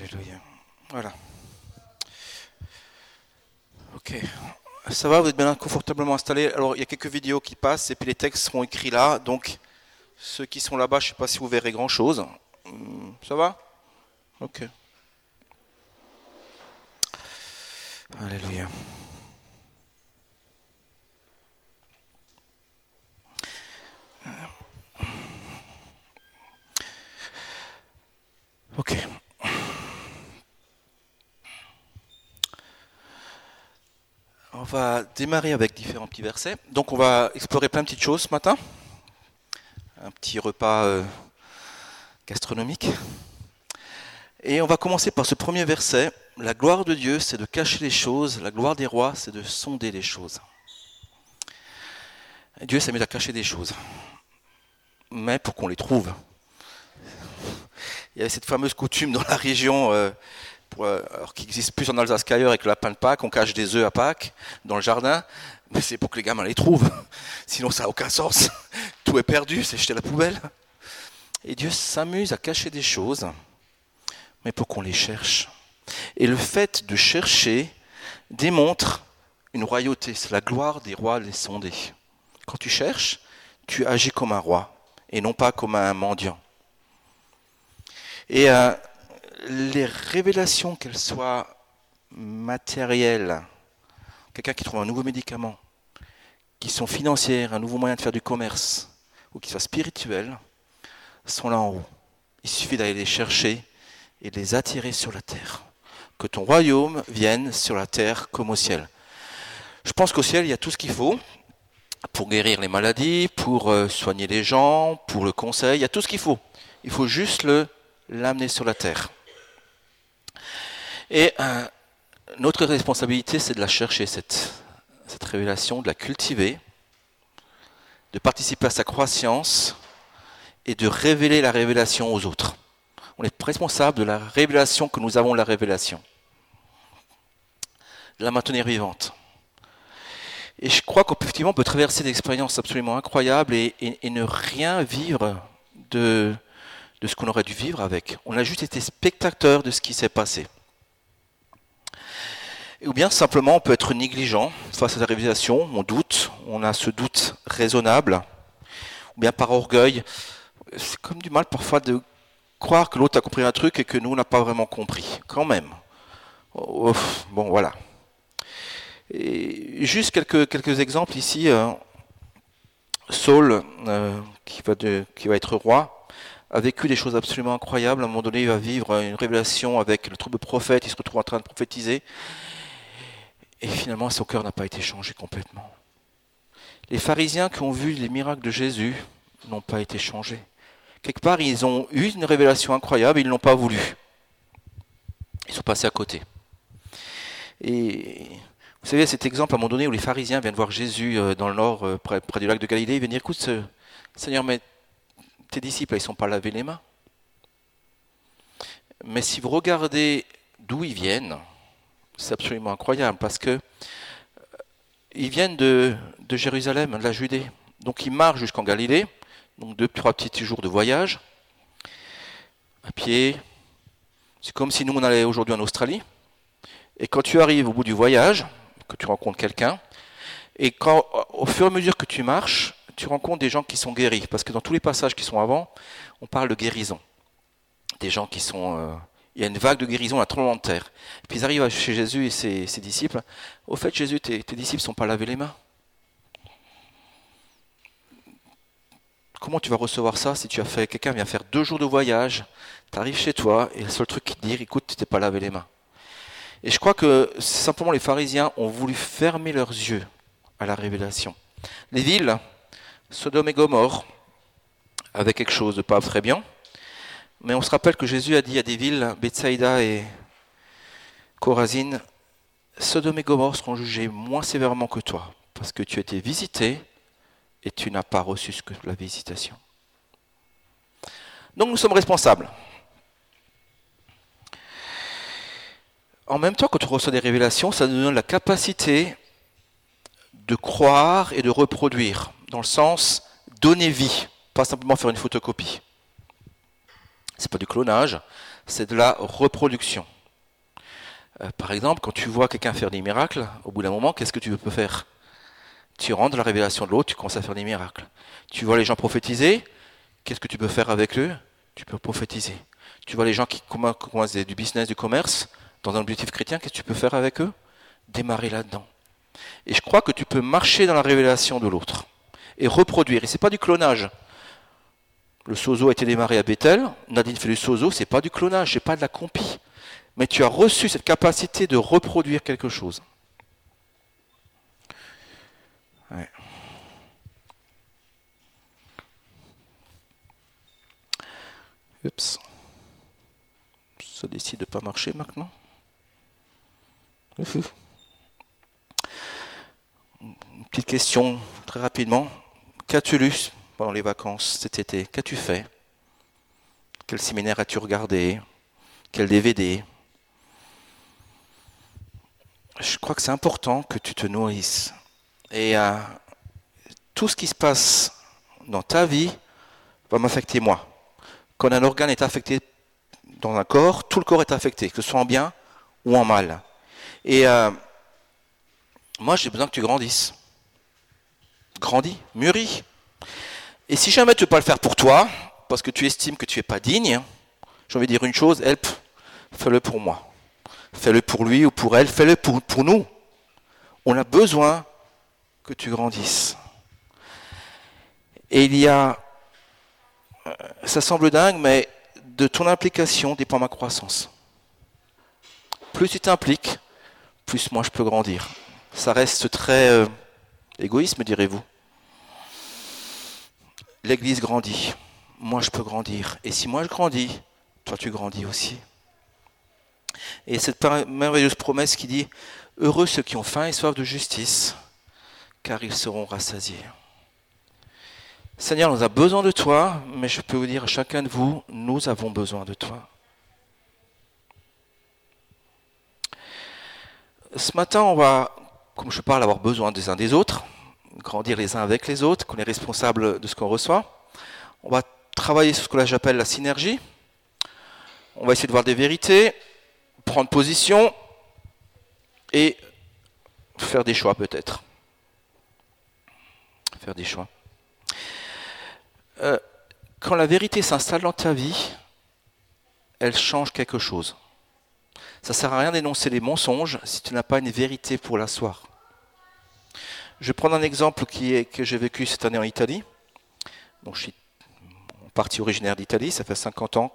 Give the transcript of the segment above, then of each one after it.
Alléluia. Voilà. Ok. Ça va, vous êtes bien confortablement installés. Alors, il y a quelques vidéos qui passent et puis les textes seront écrits là. Donc, ceux qui sont là-bas, je ne sais pas si vous verrez grand-chose. Hmm, ça va? Ok. Alléluia. Ok. Va démarrer avec différents petits versets. Donc on va explorer plein de petites choses ce matin. Un petit repas euh, gastronomique. Et on va commencer par ce premier verset. La gloire de Dieu, c'est de cacher les choses. La gloire des rois, c'est de sonder les choses. Dieu mis à cacher des choses. Mais pour qu'on les trouve. Il y avait cette fameuse coutume dans la région, euh, euh, alors qui existe plus en Alsace qu'ailleurs avec le lapin de Pâques, on cache des œufs à Pâques dans le jardin, mais c'est pour que les gamins les trouvent. Sinon ça n'a aucun sens. Tout est perdu, c'est jeté à la poubelle. Et Dieu s'amuse à cacher des choses, mais pour qu'on les cherche. Et le fait de chercher démontre une royauté, c'est la gloire des rois les sondés. Quand tu cherches, tu agis comme un roi et non pas comme un mendiant. Et euh, les révélations, qu'elles soient matérielles, quelqu'un qui trouve un nouveau médicament, qui sont financières, un nouveau moyen de faire du commerce, ou qui soient spirituelles, sont là en haut. Il suffit d'aller les chercher et de les attirer sur la terre. Que ton royaume vienne sur la terre comme au ciel. Je pense qu'au ciel, il y a tout ce qu'il faut pour guérir les maladies, pour euh, soigner les gens, pour le conseil, il y a tout ce qu'il faut. Il faut juste le l'amener sur la terre. Et euh, notre responsabilité, c'est de la chercher, cette, révélation, de la cultiver, de participer à sa croissance et de révéler la révélation aux autres. On est responsable de la révélation que nous avons, la révélation. De la maintenir vivante. Et je crois qu'effectivement, on peut traverser des expériences absolument incroyables et, et ne rien vivre de, de ce qu'on aurait dû vivre avec. On a juste été spectateur de ce qui s'est passé. Ou bien simplement on peut être négligent face à la réalisation, on doute, on a ce doute raisonnable, ou bien par orgueil. C'est comme du mal parfois de croire que l'autre a compris un truc et que nous on n'a pas vraiment compris, quand même. bon voilà. Juste quelques, quelques exemples ici. Euh, Saul, euh, qui, va qui va être roi, a vécu des choses absolument incroyables. À un moment donné, il va vivre une révélation avec le trouble prophète, il se retrouve en train de prophétiser. Et finalement, son cœur n'a pas été changé complètement. Les pharisiens qui ont vu les miracles de Jésus n'ont pas été changés. Quelque part, ils ont eu une révélation incroyable, ils ne l'ont pas voulu. Ils sont passés à côté. Et vous savez, cet exemple à un moment donné où les pharisiens viennent voir Jésus euh, dans le nord, euh, près, du lac de Galilée, ils viennent dire, écoute, Seigneur, mais tes disciples, ils ne sont pas lavés les mains. Mais si vous regardez d'où ils viennent, c'est absolument incroyable parce que euh, ils viennent de, Jérusalem, de la Judée. Donc ils marchent jusqu'en Galilée, donc deux, trois petits jours de voyage, à pied. C'est comme si nous on allait aujourd'hui en Australie. Et quand tu arrives au bout du voyage, que tu rencontres quelqu'un, et quand au fur et à mesure que tu marches, tu rencontres des gens qui sont guéris. Parce que dans tous les passages qui sont avant, on parle de guérison. Des gens qui sont. Euh, il y a une vague de guérison à trop de terre. puis ils arrivent chez Jésus et ses, disciples. Au fait, Jésus, tes, disciples ne sont pas lavés les mains. Comment tu vas recevoir ça si tu as fait. Quelqu'un vient faire deux jours de voyage, tu arrives chez toi et le seul truc qui te dit écoute, tu t'es pas lavé les mains. Et je crois que simplement les pharisiens ont voulu fermer leurs yeux à la révélation. Les villes, Sodome et Gomorre avec quelque chose de pas très bien. Mais on se rappelle que Jésus a dit à des villes, Bethsaïda et Corazine, Sodome et Gomorre seront jugés moins sévèrement que toi, parce que tu as été visité et tu n'as pas reçu la visitation. Donc nous sommes responsables. En même temps, quand on reçoit des révélations, ça nous donne la capacité de croire et de reproduire dans le sens donner vie, pas simplement faire une photocopie. C'est pas du clonage, c'est de la reproduction. Euh, par exemple, quand tu vois quelqu'un faire des miracles, au bout d'un moment, qu'est-ce que tu peux faire? Tu rentres dans la révélation de l'autre, tu commences à faire des miracles. Tu vois les gens prophétiser, qu'est-ce que tu peux faire avec eux? Tu peux prophétiser. Tu vois les gens qui commencent du business, du commerce, dans un objectif chrétien, qu'est-ce que tu peux faire avec eux? Démarrer là-dedans. Et je crois que tu peux marcher dans la révélation de l'autre et reproduire. Et c'est pas du clonage. Le sozo a été démarré à Bethel, Nadine fait du sozo, c'est pas du clonage, c'est pas de la compie. Mais tu as reçu cette capacité de reproduire quelque chose. Oups. Ça décide de pas marcher maintenant. Une petite question très rapidement. Qu'as-tu lu pendant les vacances cet été Qu'as-tu fait? Quel séminaire as-tu regardé? Quel DVD Je crois que c'est important que tu te nourrisses. Et euh, tout ce qui se passe dans ta vie va m'affecter moi. Quand un organe est affecté dans un corps, tout le corps est affecté, que ce soit en bien ou en mal. Et euh, moi, j'ai besoin que tu grandisses. Grandis, mûris. Et si jamais tu ne veux pas le faire pour toi, parce que tu estimes que tu n'es pas digne, j'ai envie de dire une chose, help, fais-le pour moi. Fais-le pour lui ou pour elle, fais-le pour, nous. On a besoin que tu grandisses. Et il y a, euh, ça semble dingue, mais de ton implication dépend ma croissance. Plus tu t'impliques, plus moi je peux grandir. Ça reste très euh, égoïste, me direz-vous. L'Église grandit, moi je peux grandir. Et si moi je grandis, toi tu grandis aussi. Et cette merveilleuse promesse qui dit, Heureux ceux qui ont faim et soif de justice, car ils seront rassasiés. Seigneur, nous avons besoin de toi, mais je peux vous dire à chacun de vous, nous avons besoin de toi. Ce matin, on va, comme je parle, avoir besoin des uns des autres, grandir les uns avec les autres, qu'on est responsable de ce qu'on reçoit. On va travailler sur ce que j'appelle la synergie. On va essayer de voir des vérités, prendre position et faire des choix peut-être. Faire des choix. Euh, quand la vérité s'installe dans ta vie, elle change quelque chose. Ça ne sert à rien d'énoncer les mensonges si tu n'as pas une vérité pour l'asseoir. Je vais prendre un exemple qui est, que j'ai vécu cette année en Italie. Donc, je suis en partie originaire d'Italie, ça fait 50 ans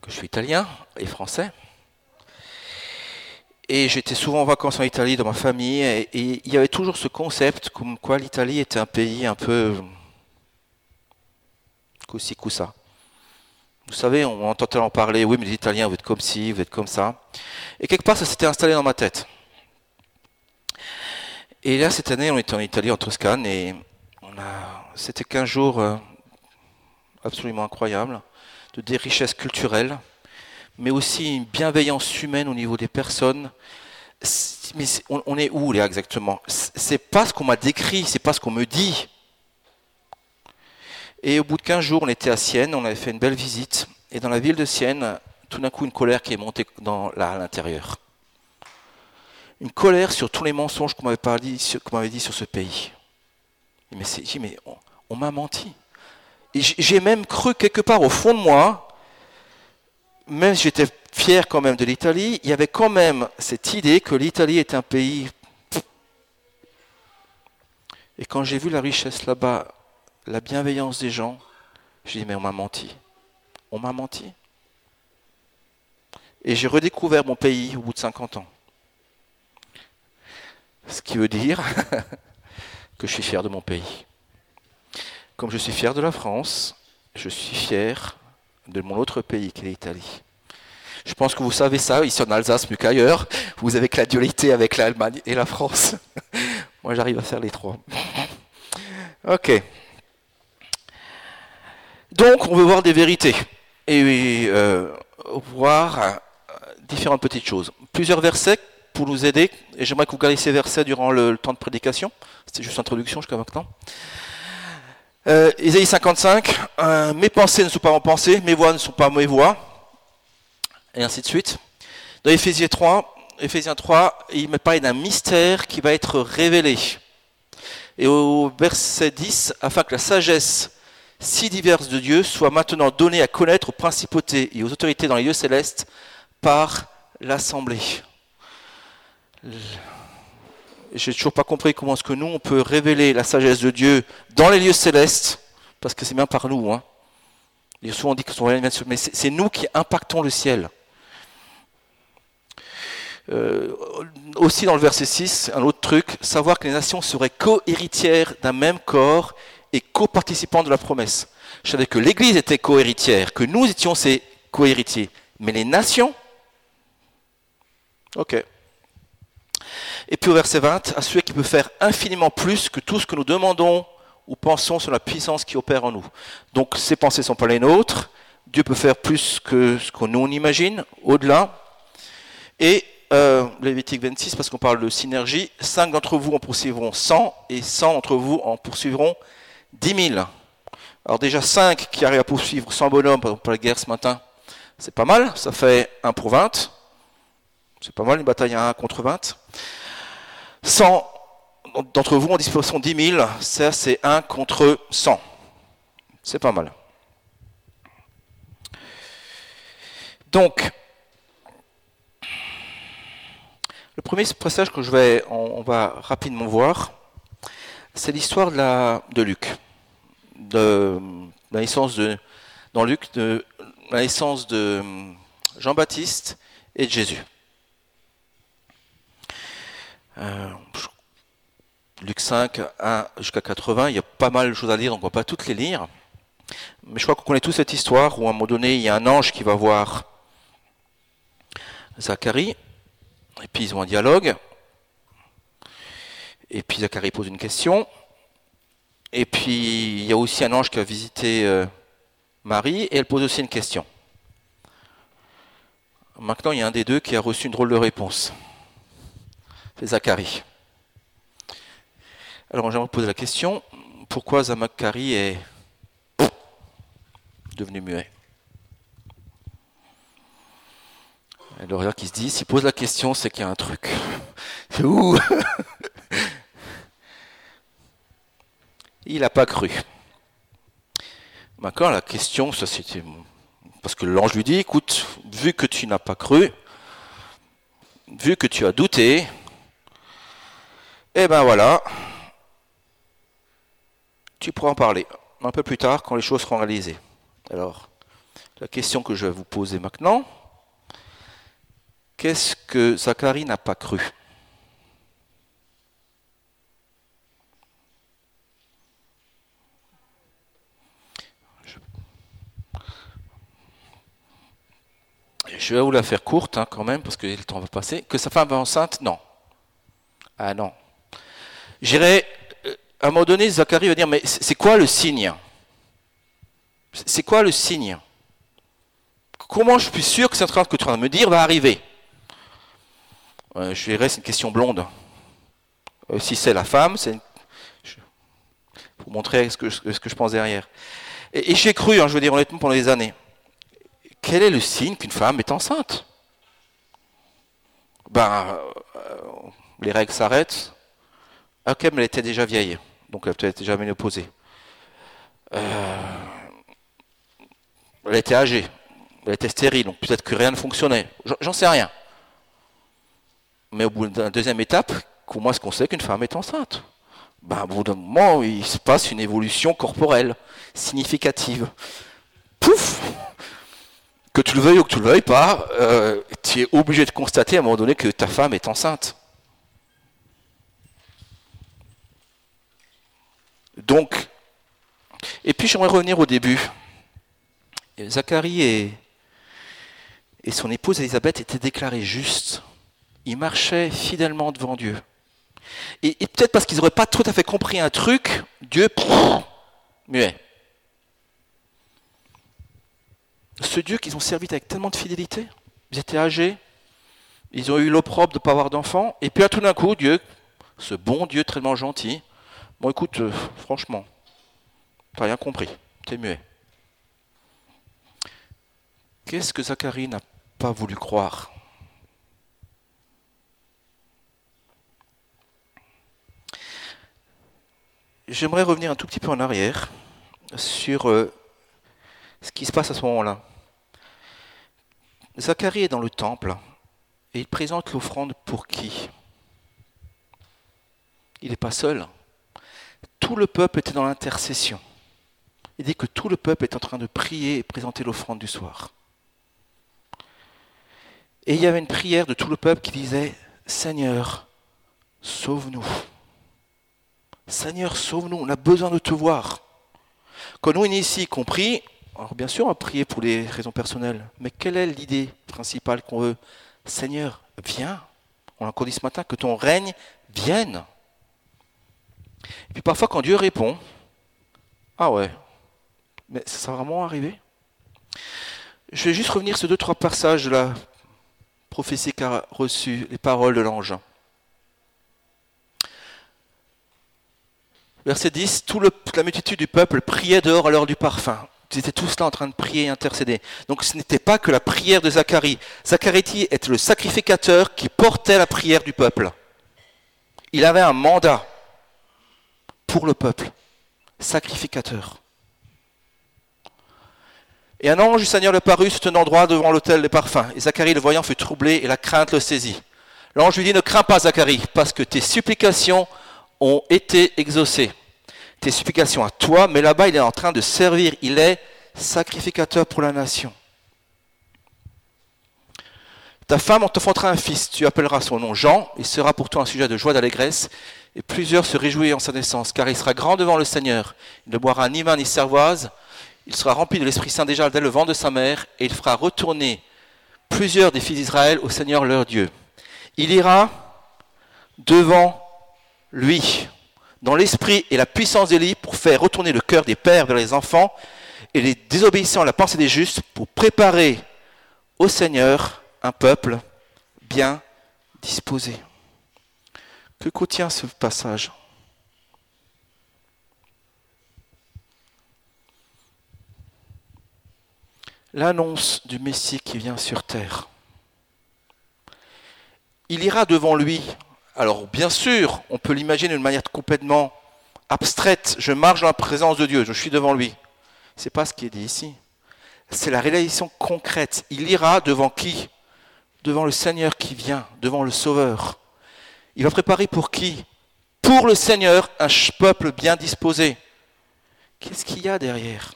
que je suis italien et français. Et j'étais souvent en vacances en Italie dans ma famille, et, il y avait toujours ce concept comme quoi l'Italie était un pays un peu coussi coussa. Vous savez, on entend tellement parler, oui, mais les Italiens, vous êtes comme ci, vous êtes comme ça. Et quelque part, ça s'était installé dans ma tête. Et là, cette année, on était en Italie, en Toscane, et a, c'était 15 jours euh, absolument incroyables, de des richesses culturelles, mais aussi une bienveillance humaine au niveau des personnes. Mais on, est où là exactement? C'est pas ce qu'on m'a décrit, c'est pas ce qu'on me dit. Et au bout de 15 jours, on était à Sienne, on avait fait une belle visite. Et dans la ville de Sienne, tout d'un coup, une colère qui est montée dans, là, à l'intérieur. Une colère sur tous les mensonges qu'on m'avait, dit, dit sur ce pays. Mais, c'est, mais on, m'a menti. J'ai même cru quelque part au fond de moi même si j'étais fier quand même de l'Italie, il y avait quand même cette idée que l'Italie est un pays. Et quand j'ai vu la richesse là-bas, la bienveillance des gens, j'ai dit, mais on m'a menti. On m'a menti. Et j'ai redécouvert mon pays au bout de 50 ans. Ce qui veut dire que je suis fier de mon pays. Comme je suis fier de la France, je suis fier de mon autre pays, qui est l'Italie. Je pense que vous savez ça, ici en Alsace, mieux qu'ailleurs. Vous avez que la dualité avec l'Allemagne et la France. Moi, j'arrive à faire les trois. ok. Donc, on veut voir des vérités et euh, voir différentes petites choses. Plusieurs versets pour nous aider, et j'aimerais que vous gardiez ces versets durant le, temps de prédication. C'était juste l'introduction jusqu'à maintenant. Euh, Ésaïe 55, euh, mes pensées ne sont pas mes pensées, mes voix ne sont pas mes voix, et ainsi de suite. Dans Éphésiens 3, Éphésiens 3, il me parle d'un mystère qui va être révélé. Et au verset 10, afin que la sagesse si diverse de Dieu soit maintenant donnée à connaître aux principautés et aux autorités dans les lieux célestes par l'assemblée. J'ai toujours pas compris comment est-ce que nous on peut révéler la sagesse de Dieu dans les lieux célestes, parce que c'est bien par nous. Hein. Il y a souvent dit que mais c'est nous qui impactons le ciel. Euh, aussi dans le verset 6, un autre truc, savoir que les nations seraient co-héritières d'un même corps et co-participantes de la promesse. Je savais que l'Église était co-héritière, que nous étions ses co-héritiers. Mais les nations? Ok. Et puis au verset 20, à celui qui peut faire infiniment plus que tout ce que nous demandons ou pensons sur la puissance qui opère en nous. Donc ces pensées ne sont pas les nôtres. Dieu peut faire plus que ce qu'on nous imagine, au-delà. Et euh, Lévitique 26, parce qu'on parle de synergie, 5 d'entre vous en poursuivront 100 et 100 d'entre vous en poursuivront 10 000. Alors déjà 5 qui arrivent à poursuivre 100 bonhommes, par exemple pour la guerre ce matin, c'est pas mal, ça fait 1 pour 20. C'est pas mal une bataille à 1 contre 20. 100 d'entre vous en disposition 10 000, ça c'est 1 contre 100. C'est pas mal. Donc, le premier passage que je vais, on, va rapidement voir, c'est l'histoire de, Luc, de, la naissance de, dans Luc, de la naissance de Jean-Baptiste et de Jésus. Euh, Luc 5, 1 jusqu'à 80, il y a pas mal de choses à lire, donc on ne va pas toutes les lire. Mais je crois qu'on connaît tous cette histoire où à un moment donné, il y a un ange qui va voir Zacharie, et puis ils ont un dialogue, et puis Zacharie pose une question, et puis il y a aussi un ange qui va visiter euh, Marie, et elle pose aussi une question. Maintenant, il y a un des deux qui a reçu une drôle de réponse. C'est Zacharie. Alors j'aimerais poser la question, pourquoi Zacharie est devenu muet? Et le qui se dit, s'il pose la question, c'est qu'il y a un truc. C'est où? Il n'a pas cru. Maintenant, la question, ça c'était. Parce que l'ange lui dit, écoute, vu que tu n'as pas cru, vu que tu as douté, eh ben voilà, tu pourras en parler un peu plus tard quand les choses seront réalisées. Alors, la question que je vais vous poser maintenant, qu'est-ce que Zacharie n'a pas cru? Je vais vous la faire courte hein, quand même, parce que le temps va passer. Que sa femme va enceinte? Non. Ah non, J'irai, euh, à un moment donné, Zacharie va dire, mais c'est quoi le signe? C'est quoi le signe? Comment je suis sûr que cette que tu es en train de me dire va arriver? Je dirais, c'est une question blonde. Euh, si c'est la femme, c'est pour montrer ce que, je pense derrière. Et, j'ai cru, hein, je veux dire honnêtement, pendant des années. Quel est le signe qu'une femme est enceinte? Ben, euh, les règles s'arrêtent, Ok, mais elle était déjà vieille, donc elle était déjà ménopausée. Euh, elle était âgée, elle était stérile, donc peut-être que rien ne fonctionnait. J'en sais rien. Mais au bout d'une deuxième étape, comment est-ce qu'on sait qu'une femme est enceinte ben, Au bout d'un moment, il se passe une évolution corporelle significative. Pouf Que tu le veuilles ou que tu ne le veuilles pas, euh, tu es obligé de constater à un moment donné que ta femme est enceinte. Donc, et puis j'aimerais revenir au début. Zacharie et, son épouse Elisabeth étaient déclarés justes. Ils marchaient fidèlement devant Dieu. Et, peut-être parce qu'ils n'auraient pas tout à fait compris un truc, Dieu, muet. Ce Dieu qu'ils ont servi avec tellement de fidélité, ils étaient âgés, ils ont eu l'opprobre de ne pas avoir d'enfants, et puis à tout d'un coup, Dieu, ce bon Dieu tellement gentil, Bon, écoute, euh, franchement, T'as rien compris, t'es muet. Qu'est-ce que Zacharie n'a pas voulu croire? J'aimerais revenir un tout petit peu en arrière sur euh, ce qui se passe à ce moment-là. Zacharie est dans le temple et il présente l'offrande pour qui? Il n'est pas seul. Tout le peuple était dans l'intercession. Il dit que tout le peuple est en train de prier et présenter l'offrande du soir. Et il y avait une prière de tout le peuple qui disait, Seigneur, sauve-nous. Seigneur, sauve-nous, on a besoin de te voir. Quand nous, ici, compris, alors bien sûr, on va prier pour les raisons personnelles, mais quelle est l'idée principale qu'on veut? Seigneur, viens. On l'a encore dit ce matin, que ton règne vienne. Et puis parfois, quand Dieu répond, ah ouais, mais ça va vraiment arriver? Je vais juste revenir sur deux, trois passages de la prophétie qu'a reçu les paroles de l'ange. Verset 10, toute la multitude du peuple priait dehors à l'heure du parfum. Ils étaient tous là en train de prier et intercéder. Donc ce n'était pas que la prière de Zacharie. Zacharie était le sacrificateur qui portait la prière du peuple. Il avait un mandat pour le peuple, sacrificateur. Et un ange du Seigneur le parut se tenant droit devant l'autel des parfums. Et Zacharie, le voyant, fut troublé et la crainte le saisit. L'ange lui dit, ne crains pas, Zacharie, parce que tes supplications ont été exaucées tes supplications à toi, mais là-bas, il est en train de servir. Il est sacrificateur pour la nation. Ta femme t'enfantera un fils, tu appelleras son nom Jean, il sera pour toi un sujet de joie d'allégresse, et plusieurs se réjouiront en sa naissance, car il sera grand devant le Seigneur. Il ne boira ni vin ni cervoise, il sera rempli de l'Esprit Saint déjà dès le vent de sa mère, et il fera retourner plusieurs des fils d'Israël au Seigneur leur Dieu. Il ira devant lui dans l'esprit et la puissance d'Élie pour faire retourner le cœur des pères vers les enfants et les désobéissants à la pensée des justes pour préparer au Seigneur un peuple bien disposé. Que contient ce passage? L'annonce du Messie qui vient sur terre. Il ira devant lui alors bien sûr, on peut l'imaginer d'une manière complètement abstraite. Je marche dans la présence de Dieu, je suis devant lui. Ce n'est pas ce qui est dit ici. C'est la réalisation concrète. Il ira devant qui? Devant le Seigneur qui vient, devant le Sauveur. Il va préparer pour qui? Pour le Seigneur, un peuple bien disposé. Qu'est-ce qu'il y a derrière?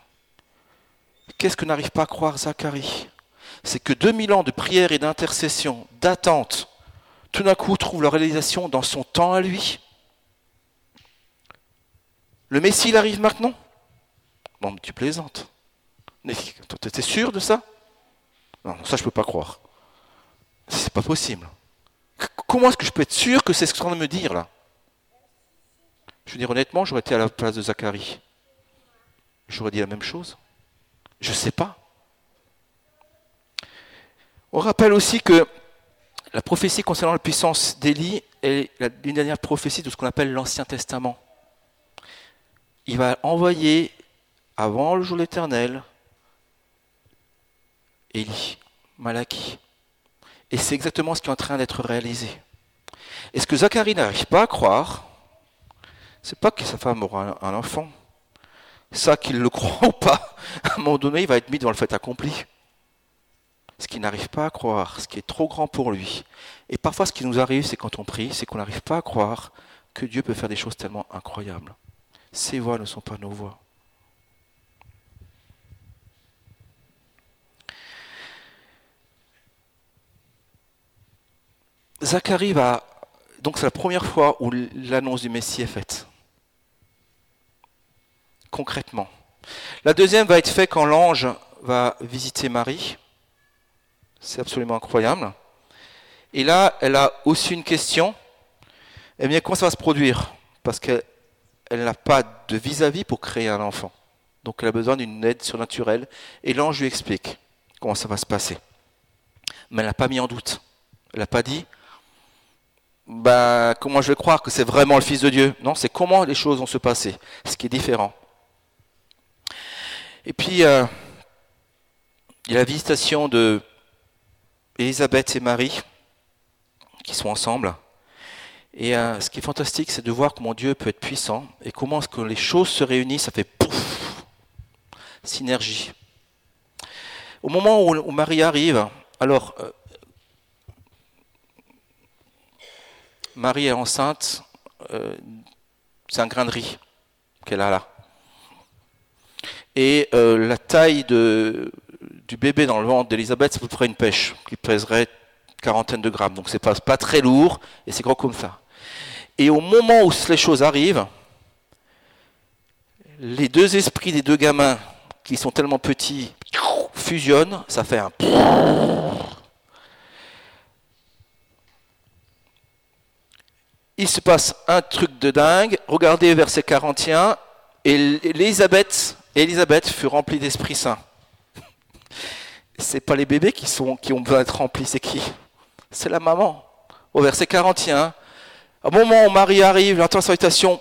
Qu'est-ce que n'arrive pas à croire Zacharie? C'est que 2000 ans de prière et d'intercession, d'attente, tout d'un coup trouve leur réalisation dans son temps à lui. Le Messie, il arrive maintenant? Non, mais tu plaisantes. Tu es sûr de ça? Non, ça je ne peux pas croire. C'est pas possible. Comment est-ce que je peux être sûr que c'est ce que es en train de me dire là? Je veux dire honnêtement, j'aurais été à la place de Zacharie. J'aurais dit la même chose. Je ne sais pas. On rappelle aussi que la prophétie concernant la puissance d'Élie est une dernière prophétie de ce qu'on appelle l'Ancien Testament. Il va envoyer, avant le jour de l'éternel, Élie, Malachie. Et c'est exactement ce qui est en train d'être réalisé. Et ce que Zacharie n'arrive pas à croire, c'est pas que sa femme aura un enfant. Ça, qu'il le croit ou pas, à un moment donné, il va être mis devant le fait accompli ce qu'il n'arrive pas à croire, ce qui est trop grand pour lui. Et parfois, ce qui nous arrive, c'est quand on prie, c'est qu'on n'arrive pas à croire que Dieu peut faire des choses tellement incroyables. Ses voix ne sont pas nos voix. Zacharie va. Donc, c'est la première fois où l'annonce du Messie est faite. Concrètement. La deuxième va être faite quand l'ange va visiter Marie. C'est absolument incroyable. Et là, elle a aussi une question. Eh bien, comment ça va se produire? Parce qu'elle n'a pas de vis-à-vis pour créer un enfant. Donc, elle a besoin d'une aide surnaturelle. Et l'ange lui explique comment ça va se passer. Mais elle n'a pas mis en doute. Elle n'a pas dit bah, comment je vais croire que c'est vraiment le Fils de Dieu? Non, c'est comment les choses vont se passer, ce qui est différent. Et puis, euh, il y a la visitation de Élisabeth et Marie qui sont ensemble. Et euh, ce qui est fantastique, c'est de voir comment Dieu peut être puissant et comment est-ce que les choses se réunissent, ça fait pouf, synergie. Au moment où, Marie arrive, alors euh, Marie est enceinte, euh, c'est un grain de riz qu'elle a là. Et la taille du bébé dans le ventre d'Elisabeth, c'est à peu près une pêche qui pèserait quarantaine de grammes. Donc c'est pas, pas très lourd et c'est gros comme ça. Et au moment où les choses arrivent, les deux esprits des deux gamins qui sont tellement petits fusionnent, ça fait un il se passe un truc de dingue. Regardez verset 41. Et Elisabeth, fut remplie d'Esprit Saint. C'est pas les bébés qui, sont, qui ont besoin d'être remplis, c'est qui? C'est la maman. Au verset 41, au moment où Marie arrive, l'entend sa salutation,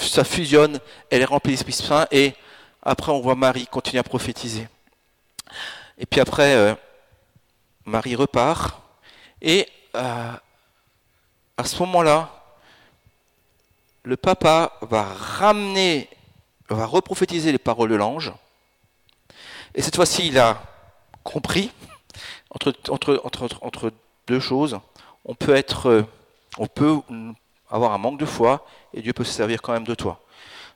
ça fusionne, elle est remplie d'Esprit Saint, et après on voit Marie continuer à prophétiser. Et puis après, euh, Marie repart, et euh, à ce moment-là, le papa va ramener, va reprophétiser les paroles de l'ange, et cette fois-ci, il a compris, entre, deux choses, on peut être on peut avoir un manque de foi et Dieu peut se servir quand même de toi.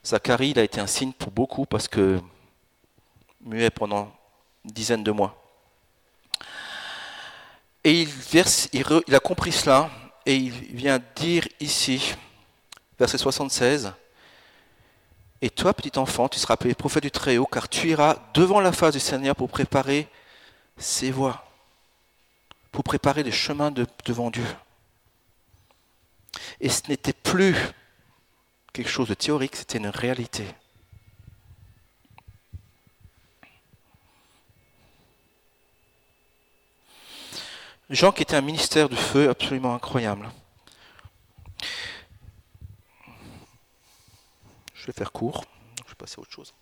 Zacharie, il a été un signe pour beaucoup parce que muet pendant une dizaine de mois. Et il, verse, il, a compris cela et il vient dire ici, verset 76, Et toi, petit enfant, tu seras appelé prophète du Très-Haut, car tu iras devant la face du Seigneur pour préparer ses voies, pour préparer les chemins devant Dieu. Et ce n'était plus quelque chose de théorique, c'était une réalité. Jean qui était un ministère de feu absolument incroyable. Je vais faire court, je vais passer à autre chose.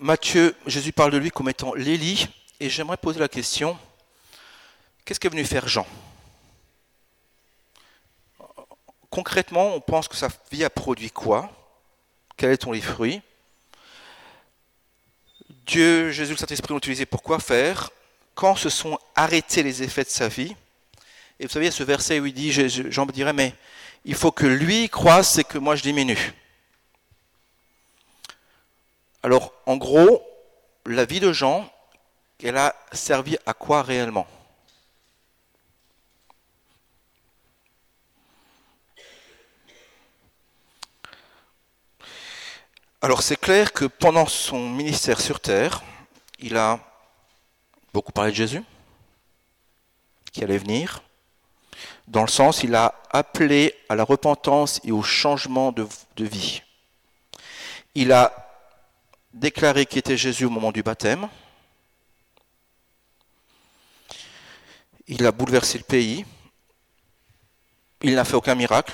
Matthieu, Jésus parle de lui comme étant l'Élie, et j'aimerais poser la question, Qu'est-ce qu'est venu faire Jean? Concrètement, on pense que sa vie a produit quoi? Quels sont les fruits? Dieu, Jésus, le Saint-Esprit l'ont utilisé pour quoi faire Quand se sont arrêtés les effets de sa vie Et vous savez, il y a ce verset où il dit, Jean me dirait, mais il faut que lui croisse et que moi je diminue. Alors, en gros, la vie de Jean, elle a servi à quoi réellement? Alors c'est clair que pendant son ministère sur terre, il a beaucoup parlé de Jésus, qui allait venir, dans le sens il a appelé à la repentance et au changement de, vie. Il a déclaré qui était Jésus au moment du baptême. Il a bouleversé le pays. Il n'a fait aucun miracle.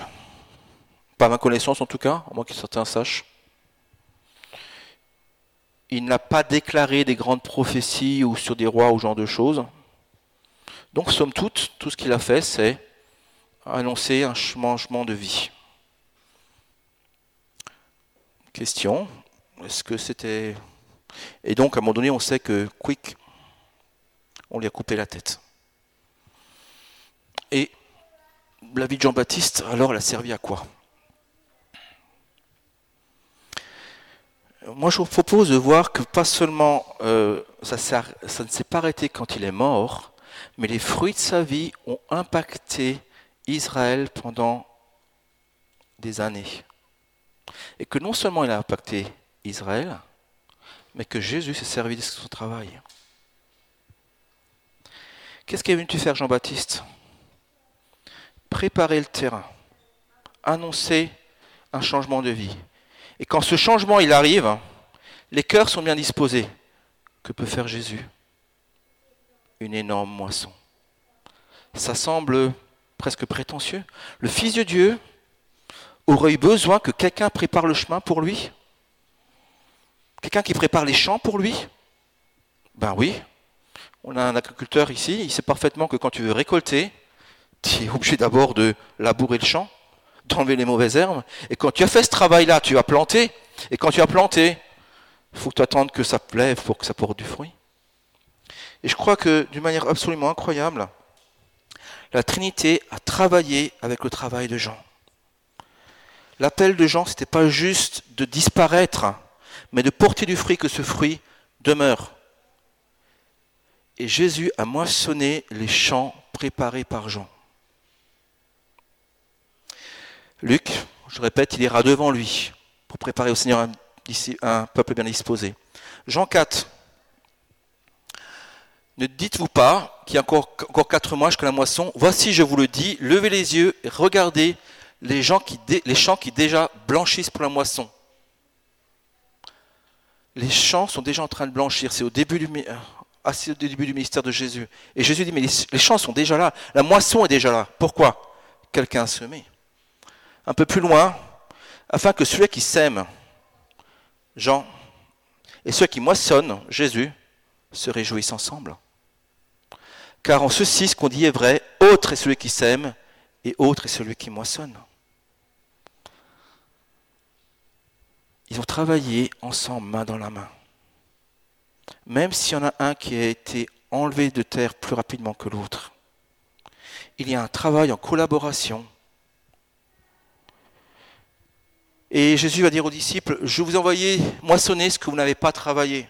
Pas ma connaissance en tout cas, à moins que certains sachent. Il n'a pas déclaré des grandes prophéties ou sur des rois ou genre de choses. Donc, somme toute, tout ce qu'il a fait, c'est annoncer un changement de vie. Question, est-ce que c'était... Et donc, à un moment donné, on sait que Quick, on lui a coupé la tête. Et la vie de Jean-Baptiste, alors, elle a servi à quoi? Moi, je vous propose de voir que pas seulement euh, ça, ne s'est pas arrêté quand il est mort, mais les fruits de sa vie ont impacté Israël pendant des années. Et que non seulement il a impacté Israël, mais que Jésus s'est servi de son travail. Qu'est-ce qu'est venu faire Jean-Baptiste? Préparer le terrain, annoncer un changement de vie. Et quand ce changement il arrive, les cœurs sont bien disposés. Que peut faire Jésus? Une énorme moisson. Ça semble presque prétentieux. Le Fils de Dieu aurait eu besoin que quelqu'un prépare le chemin pour lui? Quelqu'un qui prépare les champs pour lui? Ben oui. On a un agriculteur ici, il sait parfaitement que quand tu veux récolter, tu es obligé d'abord de labourer le champ, d'enlever les mauvaises herbes. Et quand tu as fait ce travail-là, tu as planté. Et quand tu as planté, il faut que tu attendes que ça plève pour que ça porte du fruit. Et je crois que d'une manière absolument incroyable, la Trinité a travaillé avec le travail de Jean. L'appel de Jean, ce n'était pas juste de disparaître, mais de porter du fruit, que ce fruit demeure. Et Jésus a moissonné les champs préparés par Jean. Luc, je répète, il ira devant lui pour préparer au Seigneur un, peuple bien disposé. Jean 4. Ne dites-vous pas qu'il y a encore, quatre mois jusqu'à la moisson Voici, je vous le dis, levez les yeux et regardez les, champs qui déjà blanchissent pour la moisson. Les champs sont déjà en train de blanchir. C'est au début du, ah, au début du ministère de Jésus. Et Jésus dit, mais les, champs sont déjà là. La moisson est déjà là. Pourquoi? Quelqu'un a semé. Un peu plus loin, afin que celui qui sème, Jean, et ceux qui moissonnent, Jésus, se réjouissent ensemble. Car en ceci, ce qu'on dit est vrai, autre est celui qui sème, et autre est celui qui moissonne. Ils ont travaillé ensemble, main dans la main. Même s'il y en a un qui a été enlevé de terre plus rapidement que l'autre, il y a un travail en collaboration. Et Jésus va dire aux disciples, je vous ai envoyé moissonner ce que vous n'avez pas travaillé.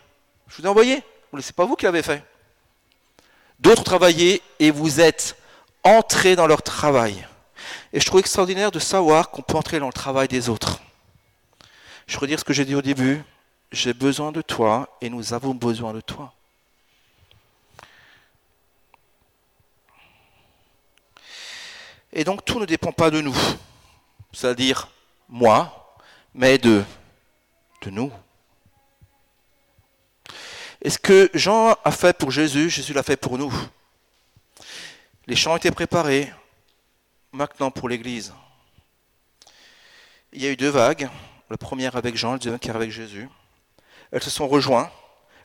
Je vous ai envoyé, ce n'est pas vous qui l'avez fait. D'autres travaillé et vous êtes entrer dans leur travail. Et je trouve extraordinaire de savoir qu'on peut entrer dans le travail des autres. Je redire ce que j'ai dit au début. J'ai besoin de toi et nous avons besoin de toi. Et donc tout ne dépend pas de nous, c'est-à-dire moi, mais de, nous. Et ce que Jean a fait pour Jésus, Jésus l'a fait pour nous? Les chants étaient préparés. Maintenant pour l'Église. Il y a eu deux vagues. La première avec Jean, la deuxième avec Jésus. Elles se sont rejointes.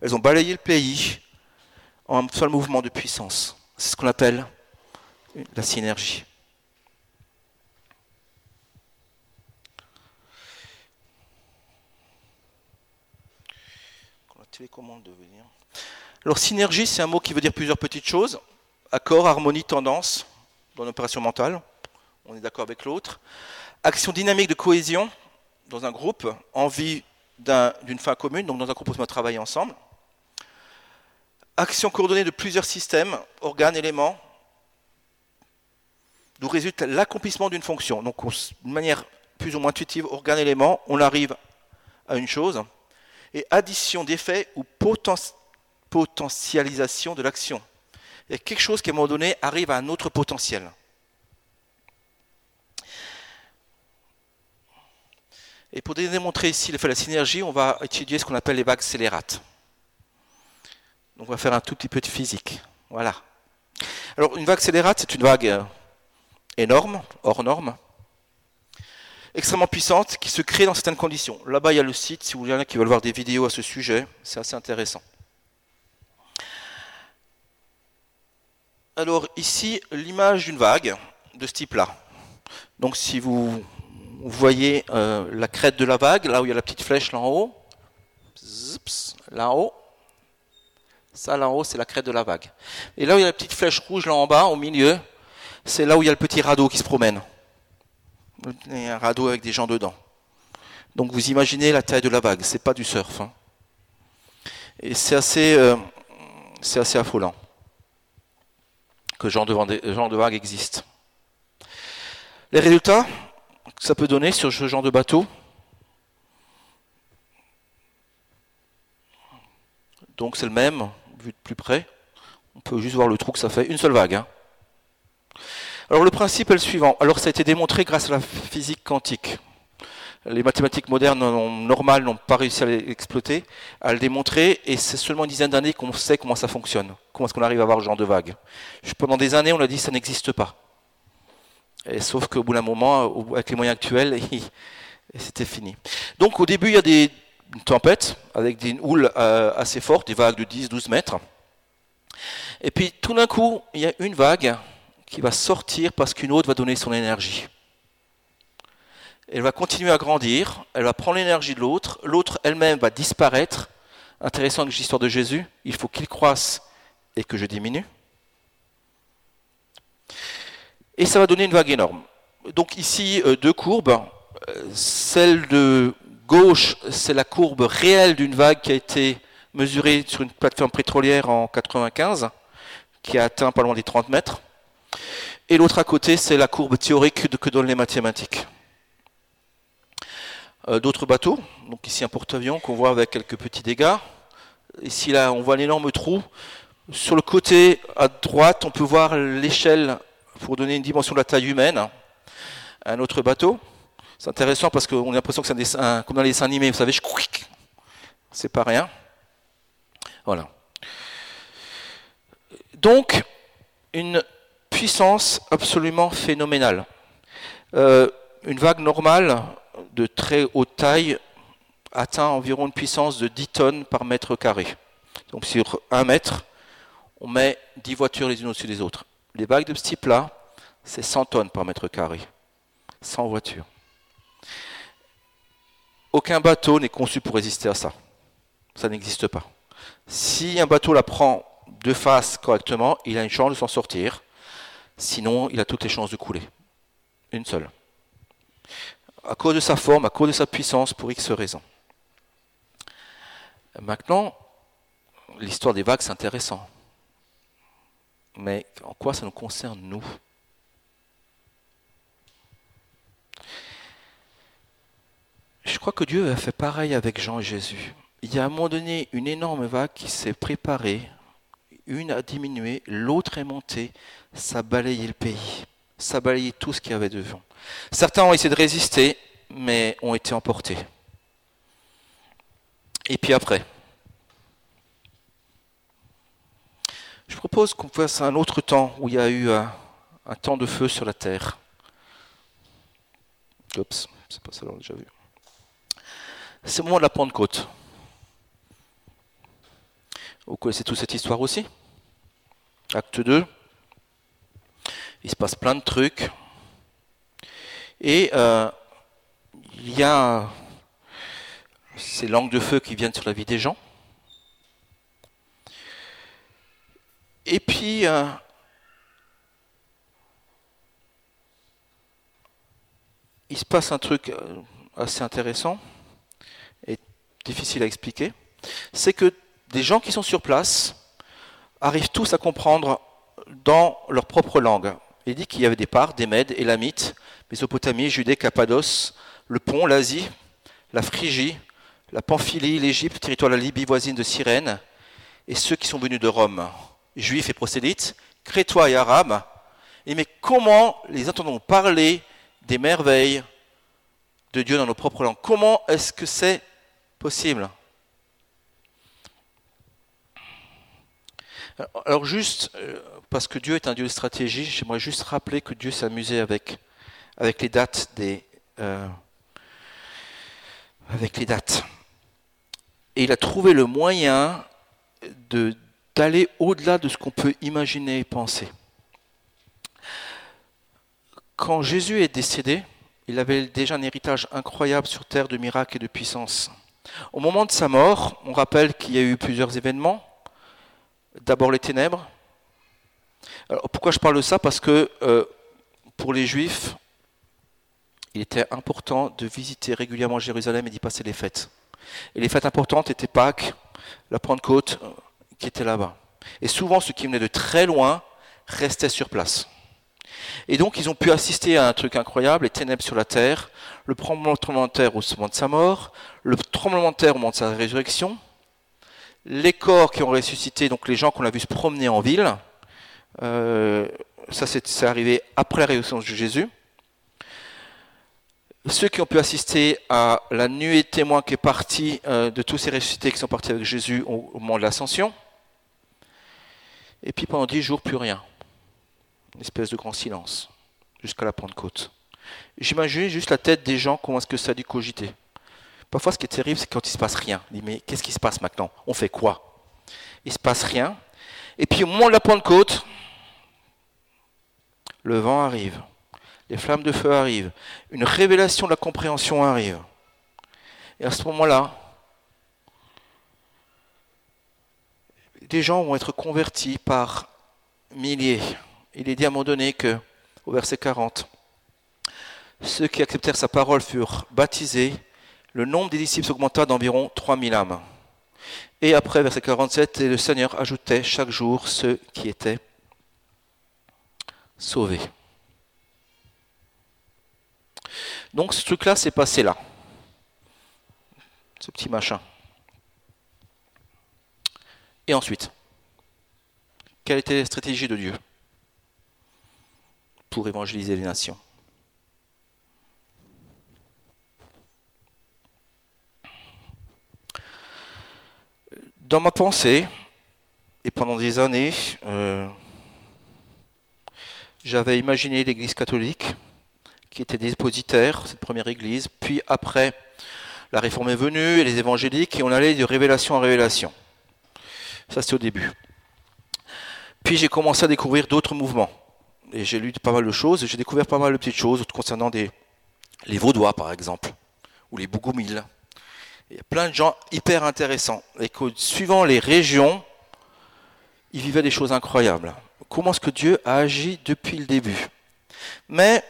Elles ont balayé le pays en un seul mouvement de puissance. C'est ce qu'on appelle la synergie. Alors synergie, c'est un mot qui veut dire plusieurs petites choses accord, harmonie, tendance dans l'opération mentale. On est d'accord avec l'autre. Action dynamique de cohésion dans un groupe, envie d'une fin commune, donc dans un groupe où on travailler ensemble. Action coordonnée de plusieurs systèmes, organes, éléments, d'où résulte l'accomplissement d'une fonction. Donc, d'une manière plus ou moins intuitive, organe, élément, on arrive à une chose. Et addition d'effets ou potentialisation de l'action il y a quelque chose qui, à un moment donné, arrive à un autre potentiel. Et pour démontrer ici l'effet de la synergie, on va étudier ce qu'on appelle les vagues scélérates. Donc on va faire un tout petit peu de physique. Voilà. Alors une vague scélérate, c'est une vague euh, énorme, hors norme, extrêmement puissante, qui se crée dans certaines conditions. Là-bas, il y a le site, si vous voulez, qui veulent voir des vidéos à ce sujet, c'est assez intéressant. Alors ici, l'image d'une vague de ce type-là. Donc si vous voyez euh, la crête de la vague, là où il y a la petite flèche là en haut, là en haut, ça là en haut c'est la crête de la vague. Et là où il y a la petite flèche rouge là en bas, au milieu, c'est là où il y a le petit radeau qui se promène. Un radeau avec des gens dedans. Donc vous imaginez la taille de la vague, c'est pas du surf. Hein. Et c'est assez, euh, c'est assez affolant que ce genre de, vague existe. Les résultats que ça peut donner sur ce genre de bateau, donc c'est le même, vu de plus près. On peut juste voir le trou que ça fait, une seule vague. Hein. Alors le principe est le suivant. Alors ça a été démontré grâce à la physique quantique les mathématiques modernes normales n'ont pas réussi à l'exploiter, à le démontrer, et c'est seulement une dizaine d'années qu'on sait comment ça fonctionne, comment est-ce qu'on arrive à avoir ce genre de vague. Pendant des années, on a dit que ça n'existe pas. Sauf qu'au bout d'un moment, avec les moyens actuels, c'était fini. Donc au début, il y a des tempêtes avec des houles euh, assez fortes, des vagues de 10-12 mètres. Et puis tout d'un coup, il y a une vague qui va sortir parce qu'une autre va donner son énergie. Elle va continuer à grandir, elle va prendre l'énergie de l'autre, l'autre elle-même va disparaître. Intéressant que l'histoire de Jésus, il faut qu'il croisse et que je diminue. Et ça va donner une vague énorme. Donc ici, euh, deux courbes. Euh, celle de gauche, c'est la courbe réelle d'une vague qui a été mesurée sur une plateforme pétrolière en 95, qui a atteint pas loin des 30 mètres. Et l'autre à côté, c'est la courbe théorique que donnent les mathématiques. Euh, d'autres bateaux, donc ici un porte-avions qu'on voit avec quelques petits dégâts. Ici là, on voit un énorme trou. Sur le côté à droite, on peut voir l'échelle pour donner une dimension de la taille humaine. Un autre bateau. C'est intéressant parce qu'on a l'impression que c'est un dessin, comme dans les dessins animés, vous savez, c'est pas rien. Voilà. Donc, une puissance absolument phénoménale. Euh, une vague normale de très haute taille atteint environ une puissance de 10 tonnes par mètre carré. Donc sur un mètre, on met 10 voitures les unes au-dessus des autres. Les vagues de ce type-là, c'est 100 tonnes par mètre carré. 100 voitures. Aucun bateau n'est conçu pour résister à ça. Ça n'existe pas. Si un bateau la prend de face correctement, il a une chance de s'en sortir. Sinon, il a toutes les chances de couler. Une seule. À cause de sa forme, à cause de sa puissance, pour X raisons. Maintenant, l'histoire des vagues, c'est intéressant. Mais en quoi ça nous concerne, nous? Je crois que Dieu a fait pareil avec Jean et Jésus. Il y a à un moment donné une énorme vague qui s'est préparée, une a diminué, l'autre est montée, ça a balayé le pays, ça a balayé tout ce qu'il y avait devant. Certains ont essayé de résister, mais ont été emportés. Et puis après, je propose qu'on fasse un autre temps où il y a eu un, temps de feu sur la terre. Oups, c'est pas ça, on l'a déjà vu. C'est le moment de la Pentecôte. Vous connaissez toute cette histoire aussi? Acte 2. Il se passe plein de trucs. Et euh, il y a ces langues de feu qui viennent sur la vie des gens. Et puis, euh, il se passe un truc euh, assez intéressant et difficile à expliquer. C'est que des gens qui sont sur place arrivent tous à comprendre dans leur propre langue. Il dit qu'il y avait des parts, des Mèdes, Élamites, Mésopotamie, Judée, Cappadoce, le Pont, l'Asie, la Phrygie, la Pamphylie, l'Égypte, territoire de la Libye voisine de Cyrène, et ceux qui sont venus de Rome, juifs et prosélytes, crétois et arabes. Et mais comment les entendons parler des merveilles de Dieu dans nos propres langues? Comment est-ce que c'est possible? Alors juste, euh, parce que Dieu est un Dieu de stratégie, j'aimerais juste rappeler que Dieu s'amusait avec, avec les dates des... Euh, avec les dates. Et il a trouvé le moyen d'aller au-delà de ce qu'on peut imaginer et penser. Quand Jésus est décédé, il avait déjà un héritage incroyable sur terre de miracles et de puissance. Au moment de sa mort, on rappelle qu'il y a eu plusieurs événements. D'abord les ténèbres. Alors, pourquoi je parle de ça? Parce que euh, pour les Juifs, il était important de visiter régulièrement Jérusalem et d'y passer les fêtes. Et les fêtes importantes étaient Pâques, la Pentecôte, euh, qui était là-bas. Et souvent, ceux qui venaient de très loin restaient sur place. Et donc, ils ont pu assister à un truc incroyable, les ténèbres sur la terre, le tremblement de terre au moment de sa mort, le tremblement de terre au moment de sa résurrection, les corps qui ont ressuscité, donc les gens qu'on a vu se promener en ville, euh, ça c'est arrivé après la résurrection de Jésus. Ceux qui ont pu assister à la nuée témoin qui est partie euh, de tous ces ressuscités qui sont partis avec Jésus au, au moment de l'ascension. Et puis pendant dix jours, plus rien. Une espèce de grand silence. jusqu'à la Pentecôte. J'imagine juste la tête des gens, comment est-ce que ça a dû cogiter. Parfois, ce qui est terrible, c'est quand il ne se passe rien. On dit, mais qu'est-ce qui se passe maintenant? On fait quoi? Il ne se passe rien. Et puis, au moment de la Pentecôte, le vent arrive, les flammes de feu arrivent, une révélation de la compréhension arrive. Et à ce moment-là, des gens vont être convertis par milliers. Il est dit à un moment donné que, au verset 40, ceux qui acceptèrent sa parole furent baptisés, le nombre des disciples augmenta d'environ 3000 âmes. Et après, verset 47, et le Seigneur ajoutait chaque jour ceux qui étaient sauvés. Donc ce truc-là s'est passé là. Ce petit machin. Et ensuite, quelle était la stratégie de Dieu pour évangéliser les nations? Dans ma pensée, et pendant des années, euh, j'avais imaginé l'Église catholique, qui était dépositaire, cette première Église, puis après, la réforme est venue, et les évangéliques, et on allait de révélation en révélation. Ça, c'était au début. Puis j'ai commencé à découvrir d'autres mouvements. Et j'ai lu pas mal de choses, et j'ai découvert pas mal de petites choses concernant les Vaudois, par exemple, ou les Bougoumils. Il y a plein de gens hyper intéressants. Et que, suivant les régions, ils vivaient des choses incroyables. Comment est-ce que Dieu a agi depuis le début? Mais,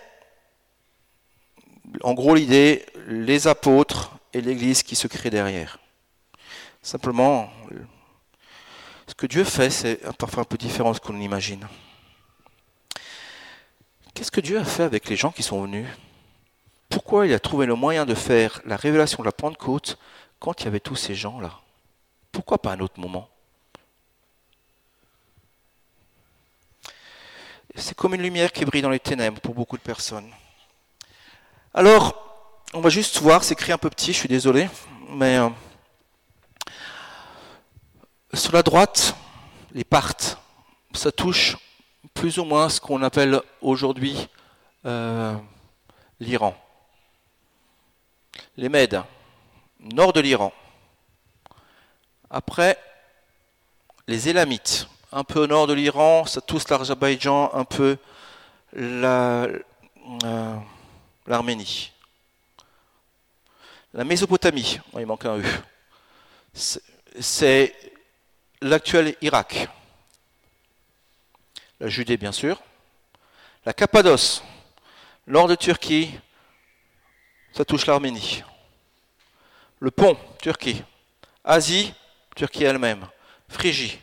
en gros, l'idée, les apôtres et l'Église qui se créent derrière. Simplement, ce que Dieu fait, c'est parfois un peu différent de ce qu'on imagine. Qu'est-ce que Dieu a fait avec les gens qui sont venus? Pourquoi il a trouvé le moyen de faire la révélation de la Pentecôte quand il y avait tous ces gens-là? Pourquoi pas un autre moment? C'est comme une lumière qui brille dans les ténèbres pour beaucoup de personnes. Alors, on va juste voir, c'est écrit un peu petit, je suis désolé, mais euh, sur la droite, les parts, ça touche plus ou moins ce qu'on appelle aujourd'hui euh, l'Iran. Les Mèdes, nord de l'Iran. Après, les Élamites, un peu au nord de l'Iran, ça touche l'Azerbaïdjan, un peu euh, l'Arménie. La, Mésopotamie, il manque un U. C'est l'actuel Irak, la Judée bien sûr, la Cappadoce, nord de Turquie, ça touche l'Arménie, le pont, Turquie, Asie, Turquie elle-même, Phrygie,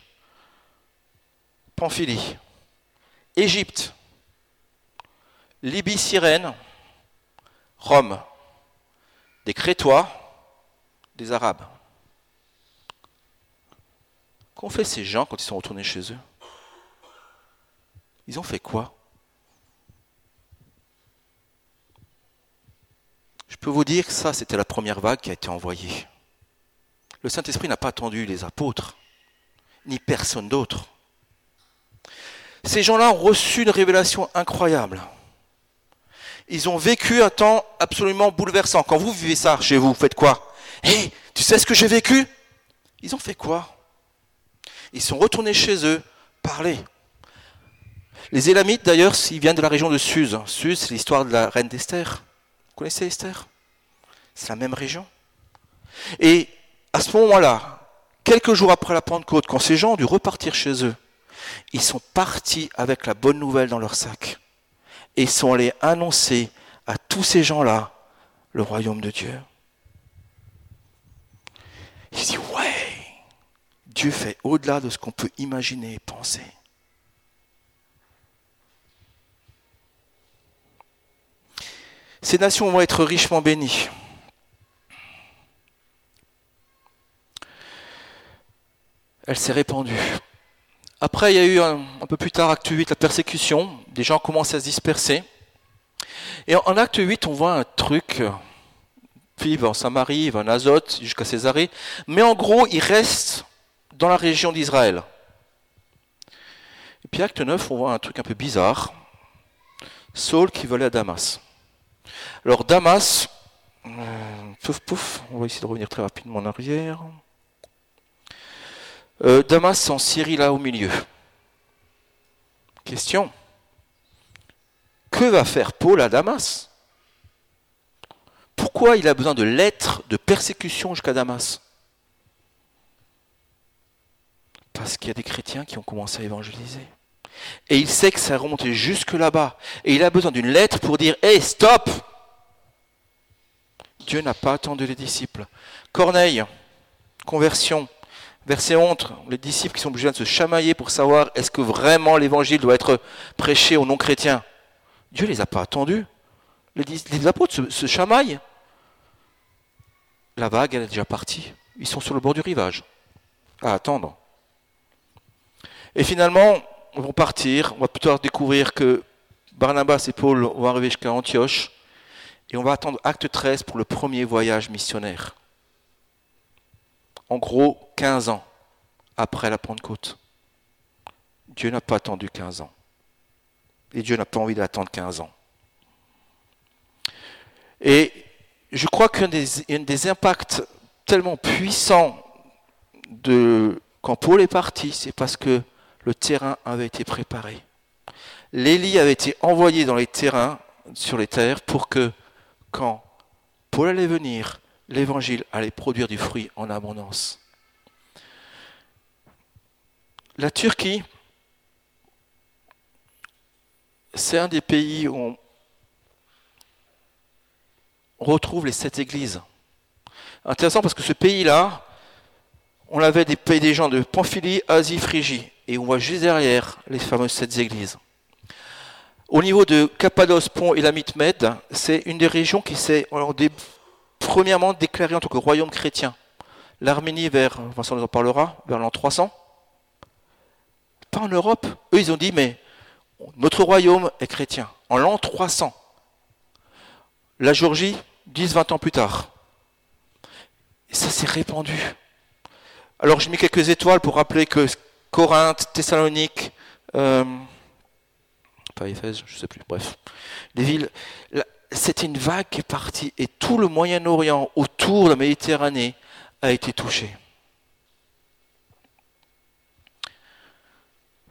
Pamphylie, Égypte, Libye, Cyrène, Rome, des Crétois, des Arabes. Qu'ont fait ces gens quand ils sont retournés chez eux? Ils ont fait quoi? Je peux vous dire que ça, c'était la première vague qui a été envoyée. Le Saint-Esprit n'a pas attendu les apôtres, ni personne d'autre. Ces gens-là ont reçu une révélation incroyable. Ils ont vécu un temps absolument bouleversant. Quand vous vivez ça chez vous, vous faites quoi? Hé, tu sais ce que j'ai vécu? Ils ont fait quoi? Ils sont retournés chez eux, parler. Les Élamites, d'ailleurs, ils viennent de la région de Suse. Suse, c'est l'histoire de la reine d'Esther. Connaissez Esther? C'est la même région? Et à ce moment-là, quelques jours après la Pentecôte, quand ces gens ont dû repartir chez eux, ils sont partis avec la bonne nouvelle dans leur sac. Et ils sont allés annoncer à tous ces gens-là le royaume de Dieu. Ils disent, ouais, Dieu fait au-delà de ce qu'on peut imaginer et penser. Ces nations vont être richement bénies. Elle s'est répandue. Après, il y a eu un, peu plus tard, acte 8, la persécution. Des gens commencent à se disperser. Et en, acte 8, on voit un truc. Puis il va en Samarie, il va en Azote, jusqu'à Césarée. Mais en gros, il reste dans la région d'Israël. Et puis acte 9, on voit un truc un peu bizarre. Saul qui volait à Damas. Alors Damas, euh, pouf pouf, on va essayer de revenir très rapidement en arrière. Euh, Damas, en Syrie, là au milieu. Question. Que va faire Paul à Damas? Pourquoi il a besoin de lettres de persécution jusqu'à Damas? Parce qu'il y a des chrétiens qui ont commencé à évangéliser. Et il sait que ça remonte jusque là-bas. Et il a besoin d'une lettre pour dire Hé, stop Dieu n'a pas attendu les disciples. Corneille, conversion, verset 11, les disciples qui sont obligés de se chamailler pour savoir est-ce que vraiment l'évangile doit être prêché aux non-chrétiens. Dieu ne les a pas attendus. Les, apôtres se, se chamaillent. La vague, elle est déjà partie. Ils sont sur le bord du rivage, à attendre. Et finalement, on va partir. On va plutôt découvrir que Barnabas et Paul vont arriver jusqu'à Antioche. Et on va attendre acte 13 pour le premier voyage missionnaire. En gros, 15 ans après la Pentecôte. Dieu n'a pas attendu 15 ans. Et Dieu n'a pas envie d'attendre 15 ans. Et je crois qu'un des, des, impacts tellement puissants de quand Paul est parti, c'est parce que le terrain avait été préparé. L'Élie avait été envoyé dans les terrains, sur les terres, pour que quand Paul allait venir, l'évangile allait produire du fruit en abondance. La Turquie, c'est un des pays où on retrouve les sept églises. Intéressant parce que ce pays-là, on avait des des gens de Pamphylie, Asie, Phrygie, et on voit juste derrière les fameuses sept églises. Au niveau de Cappadoce, Pont et la Med, c'est une des régions qui s'est premièrement déclarée en tant que royaume chrétien. L'Arménie vers, Vincent nous en parlera, vers l'an 300. Pas en Europe. Eux, ils ont dit, mais notre royaume est chrétien. En l'an 300. La Géorgie, 10-20 ans plus tard. Et ça s'est répandu. Alors, j'ai mis quelques étoiles pour rappeler que Corinthe, Thessalonique, euh, pas Éphèse, je sais plus, bref, les villes, c'était une vague qui est partie et tout le Moyen-Orient autour de la Méditerranée a été touché.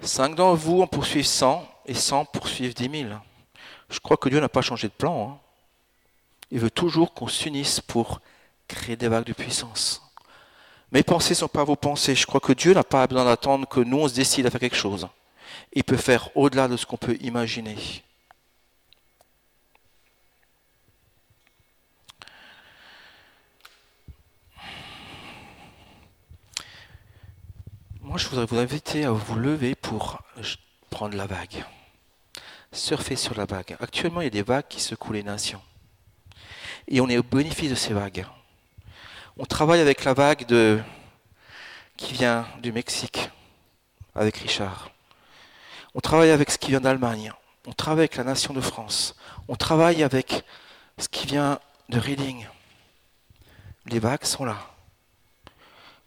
Cinq d'entre vous en poursuivent 100 et 100 poursuivent 10 000. Je crois que Dieu n'a pas changé de plan. Hein. Il veut toujours qu'on s'unisse pour créer des vagues de puissance. Mes pensées ne sont pas vos pensées. Je crois que Dieu n'a pas besoin d'attendre que nous, on se décide à faire quelque chose il peut faire au-delà de ce qu'on peut imaginer. Moi, je voudrais vous inviter à vous lever pour prendre la vague. Surfer sur la vague. Actuellement, il y a des vagues qui secouent les nations. Et on est au bénéfice de ces vagues. On travaille avec la vague de, qui vient du Mexique, avec Richard. On travaille avec ce qui vient d'Allemagne. On travaille avec la nation de France. On travaille avec ce qui vient de Reading. Les vagues sont là.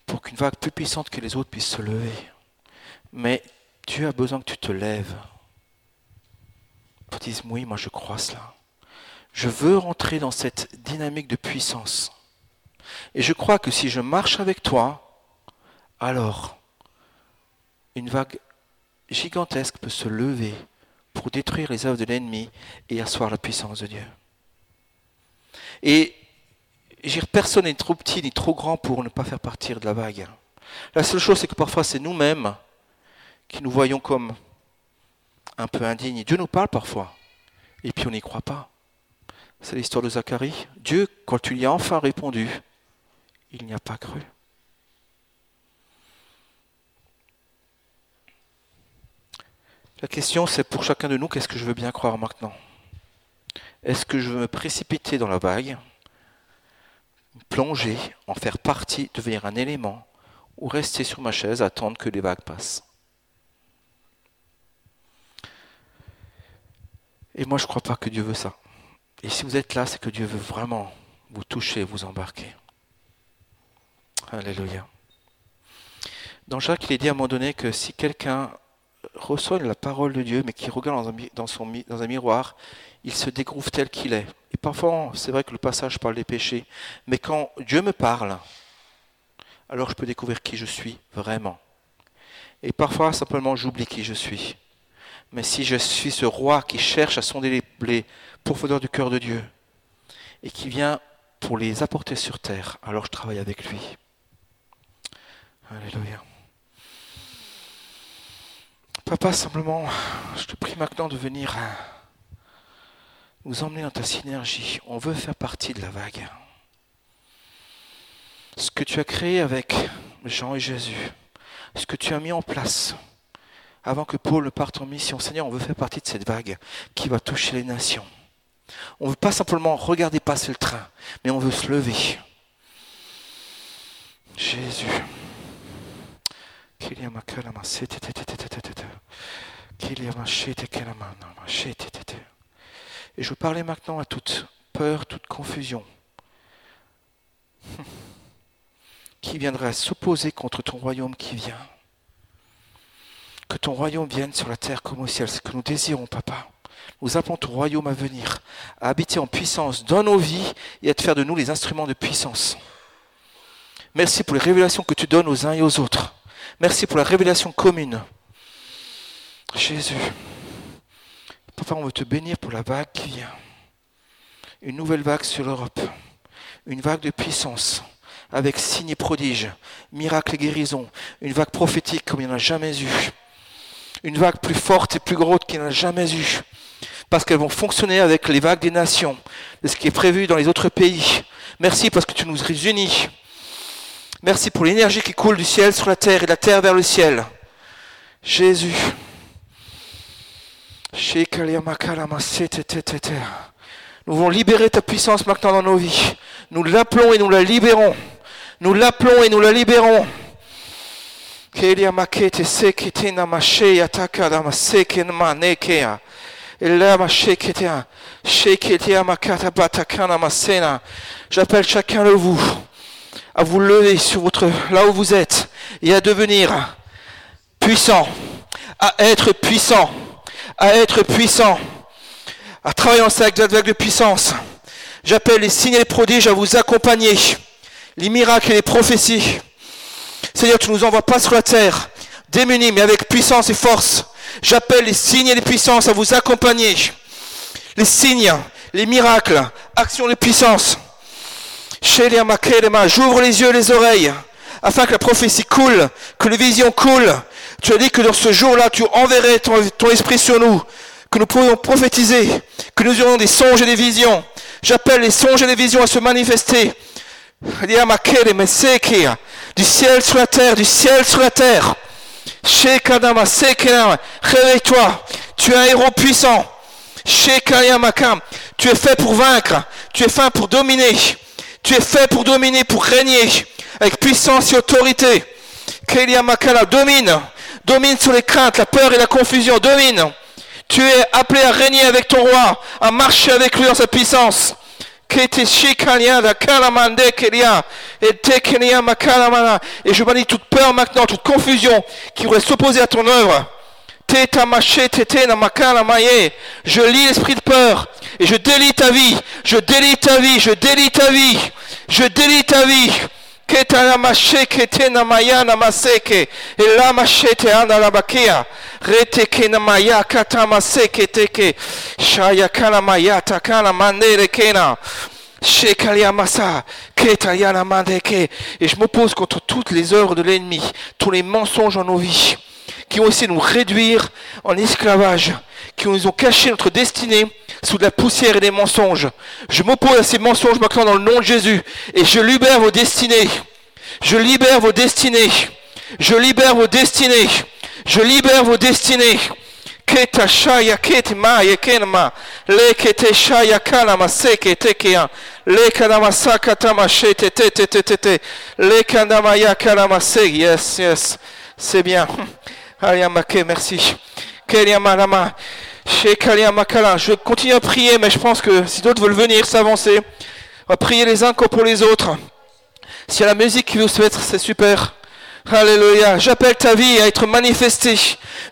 Pour qu'une vague plus puissante que les autres puisse se lever. Mais Dieu a besoin que tu te lèves. Pour dire, oui, moi je crois cela. Je veux rentrer dans cette dynamique de puissance. Et je crois que si je marche avec toi, alors une vague gigantesque peut se lever pour détruire les œuvres de l'ennemi et asseoir la puissance de Dieu. Et personne n'est trop petit ni trop grand pour ne pas faire partir de la vague. La seule chose, c'est que parfois, c'est nous-mêmes qui nous voyons comme un peu indignes. Dieu nous parle parfois, et puis on n'y croit pas. C'est l'histoire de Zacharie. Dieu, quand tu lui as enfin répondu, il n'y a pas cru. La question, c'est pour chacun de nous, qu'est-ce que je veux bien croire maintenant? Est-ce que je veux me précipiter dans la vague, plonger, en faire partie, devenir un élément, ou rester sur ma chaise, attendre que les vagues passent? Et moi, je ne crois pas que Dieu veut ça. Et si vous êtes là, c'est que Dieu veut vraiment vous toucher, vous embarquer. Alléluia. Dans Jacques, il est dit à un moment donné que si quelqu'un reçoit la parole de Dieu, mais qui regarde dans un, miroir, il se découvre tel qu'il est. Et parfois, c'est vrai que le passage parle des péchés, mais quand Dieu me parle, alors je peux découvrir qui je suis vraiment. Et parfois, simplement, j'oublie qui je suis. Mais si je suis ce roi qui cherche à sonder les, les profondeurs du cœur de Dieu et qui vient pour les apporter sur terre, alors je travaille avec lui. Alléluia. Papa, simplement, je te prie maintenant de venir nous emmener dans ta synergie. On veut faire partie de la vague. Ce que tu as créé avec Jean et Jésus, ce que tu as mis en place avant que Paul parte en mission, Seigneur, on veut faire partie de cette vague qui va toucher les nations. On ne veut pas simplement regarder passer le train, mais on veut se lever. Jésus. Et je parlais maintenant à toute peur, toute confusion qui viendrait s'opposer contre ton royaume qui vient. Que ton royaume vienne sur la terre comme au ciel, c'est ce que nous désirons, papa. Nous appelons ton royaume à venir, à habiter en puissance dans nos vies et à te faire de nous les instruments de puissance. Merci pour les révélations que tu donnes aux uns et aux autres. Merci pour la révélation commune. Jésus, papa, on veut te bénir pour la vague qui vient. Une nouvelle vague sur l'Europe. Une vague de puissance avec signes et prodiges, miracles et guérisons. Une vague prophétique comme il n'y en a jamais eu. Une vague plus forte et plus grosse qu'il n'y en a jamais eu. Parce qu'elles vont fonctionner avec les vagues des nations, de ce qui est prévu dans les autres pays. Merci parce que tu nous unis. Merci pour l'énergie qui coule du ciel sur la terre et de la terre vers le ciel. Jésus. Nous voulons libérer ta puissance maintenant dans nos vies. Nous l'appelons et nous la libérons. Nous l'appelons et nous la libérons. J'appelle chacun de vous à vous lever sur votre, là où vous êtes et à devenir puissant, à être puissant, à être puissant, à travailler en avec de puissance. J'appelle les signes et les prodiges à vous accompagner, les miracles et les prophéties. Seigneur, tu ne nous envoies pas sur la terre, démunis, mais avec puissance et force. J'appelle les signes et les puissances à vous accompagner. Les signes, les miracles, actions de puissance. J'ouvre les yeux et les oreilles afin que la prophétie coule, que les visions coulent. Tu as dit que dans ce jour-là, tu enverrais ton, esprit sur nous, que nous pourrions prophétiser, que nous aurions des songes et des visions. J'appelle les songes et les visions à se manifester. Du ciel sur la terre, du ciel sur la terre. Réveille-toi. Tu es un héros puissant. Tu es fait pour vaincre. Tu es fait pour dominer. Tu es fait pour dominer, pour régner. Avec puissance et autorité. Makala domine. Domine sur les craintes, la peur et la confusion. Domine. Tu es appelé à régner avec ton roi, à marcher avec lui dans sa puissance. Et je bannis toute peur maintenant, toute confusion qui pourrait s'opposer à ton œuvre. Je lis l'esprit de peur et je délie ta vie. Je délie ta vie. Je délie ta vie. Je délie ta vie. Et je m'oppose contre toutes les œuvres de l'ennemi, tous les mensonges en nos vies, qui ont essayé de nous réduire en esclavage, qui nous ont caché notre destinée sous de la poussière et des mensonges. Je m'oppose à ces mensonges maintenant dans le nom de Jésus et je libère vos destinées. Je libère vos destinées. Je libère vos destinées. Je libère vos destinées. Yes yes c'est bien merci je continue à prier, mais je pense que si d'autres veulent venir s'avancer, on va prier les uns comme pour les autres. S'il y a la musique qui veut se mettre, c'est super. Alléluia. J'appelle ta vie à être manifestée.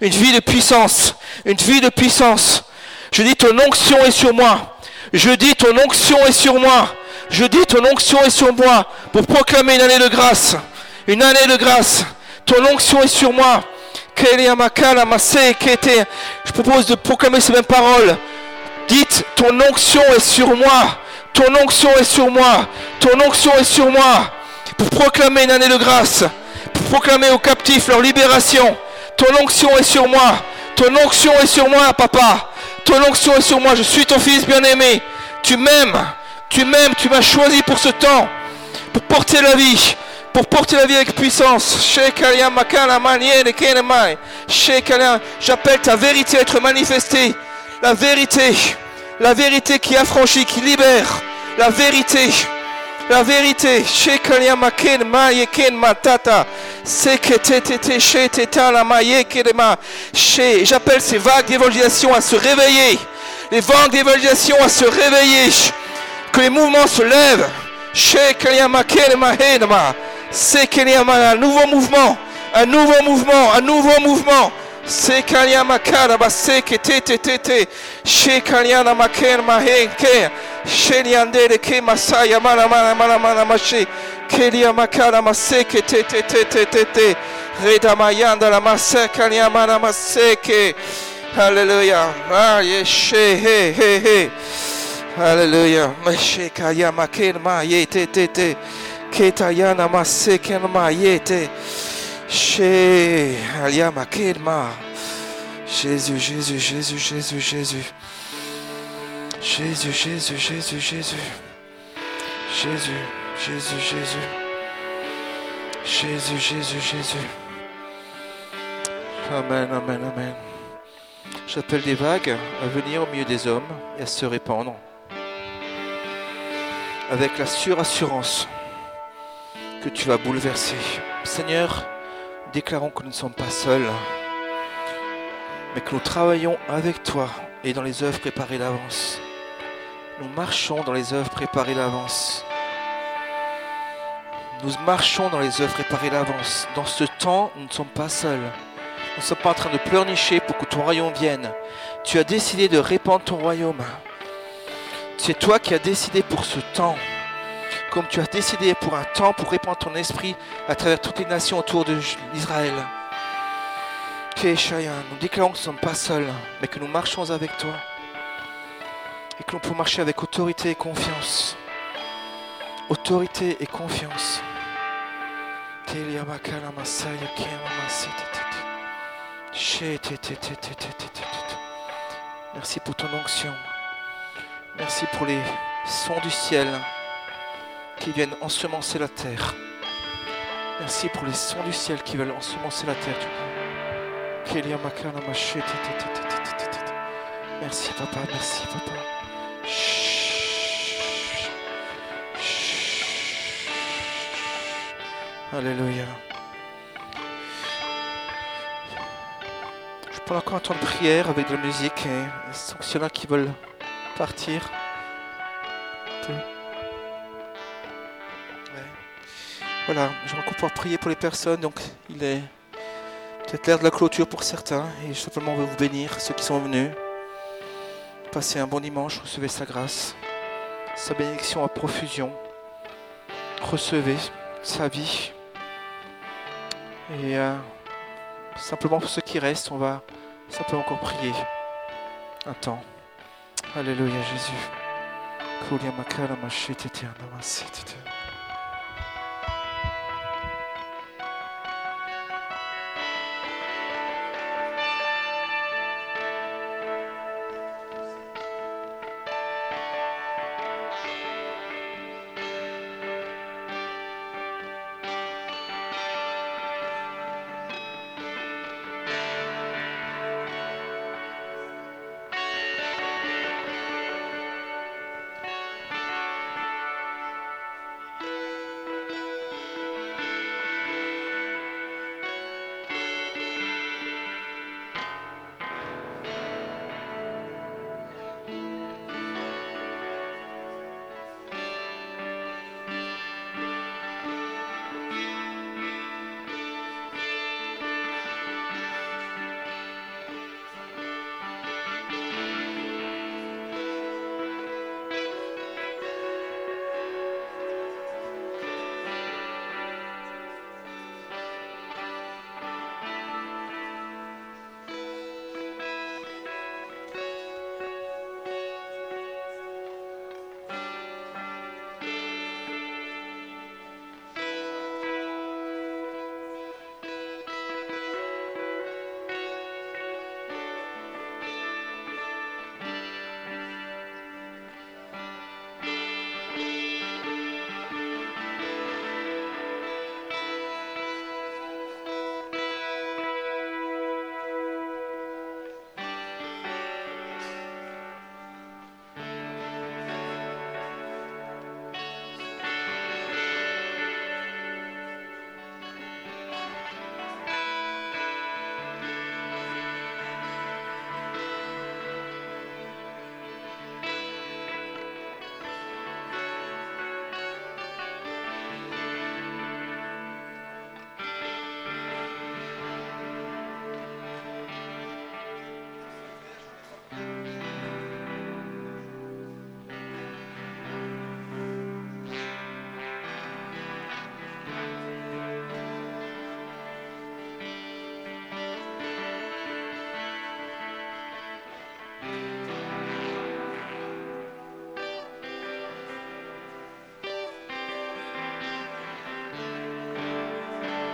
Une vie de puissance. Une vie de puissance. Je dis ton onction est sur moi. Je dis ton onction est sur moi. Je dis ton onction est sur moi pour proclamer une année de grâce. Une année de grâce. Ton onction est sur moi. Je propose de proclamer ces mêmes paroles. Dites, ton onction est sur moi. Ton onction est sur moi. Ton onction est sur moi. Pour proclamer une année de grâce. Pour proclamer aux captifs leur libération. Ton onction est sur moi. Ton onction est sur moi, papa. Ton onction est sur moi. Je suis ton fils bien-aimé. Tu m'aimes. Tu m'aimes. Tu m'as choisi pour ce temps. Pour porter la vie pour porter la vie avec puissance. J'appelle ta vérité à être manifestée. La vérité. La vérité qui affranchit, qui libère. La vérité. La vérité. J'appelle ces vagues d'évangélisation à se réveiller. Les vagues d'évangélisation à se réveiller. Que les mouvements se lèvent. C'est qu'il y a un nouveau mouvement, un nouveau mouvement, un nouveau mouvement. C'est qu'il y a makara basse que te te te te. Chez Kaliana maker mahenke. Chez Liandere ke masaya mana mana mana mana maché. Kelia makara masse que te te te te te te. Reda mayanda la masse Kalia mana masse que. Alléluia. Ah, yes, he he he. Alléluia. Meshe Kalia maker ma ye te te te. Ketayana masekenma yete. Chez Aliama Kedma. Jésus, Jésus, Jésus, Jésus, Jésus. Jésus, Jésus, Jésus, Jésus. Jésus, Jésus, Jésus. Jésus, Jésus, Jésus. Amen, amen, amen. J'appelle des vagues à venir au milieu des hommes et à se répandre avec la surassurance que tu vas bouleverser. Seigneur, déclarons que nous ne sommes pas seuls, mais que nous travaillons avec toi et dans les œuvres préparées d'avance. Nous marchons dans les œuvres préparées d'avance. Nous marchons dans les œuvres préparées d'avance. Dans ce temps, nous ne sommes pas seuls. Nous ne sommes pas en train de pleurnicher pour que ton royaume vienne. Tu as décidé de répandre ton royaume. C'est toi qui as décidé pour ce temps comme tu as décidé pour un temps pour répandre ton esprit à travers toutes les nations autour d'Israël. Nous déclarons que nous ne sommes pas seuls, mais que nous marchons avec toi. Et que nous pouvons marcher avec autorité et confiance. Autorité et confiance. Merci pour ton onction. Merci pour les sons du ciel qui viennent ensemencer la terre. Merci pour les sons du ciel qui veulent ensemencer la terre. Merci papa, merci papa. Alléluia. Je prends encore un temps de prière avec de la musique et ceux qui veulent partir. Voilà, je vais pouvoir prier pour les personnes. Donc, il est peut-être l'heure de la clôture pour certains. Et je simplement veux vous bénir, ceux qui sont venus. Passez un bon dimanche, recevez sa grâce, sa bénédiction à profusion. Recevez sa vie. Et euh, simplement pour ceux qui restent, on va simplement encore prier un temps. Alléluia Jésus.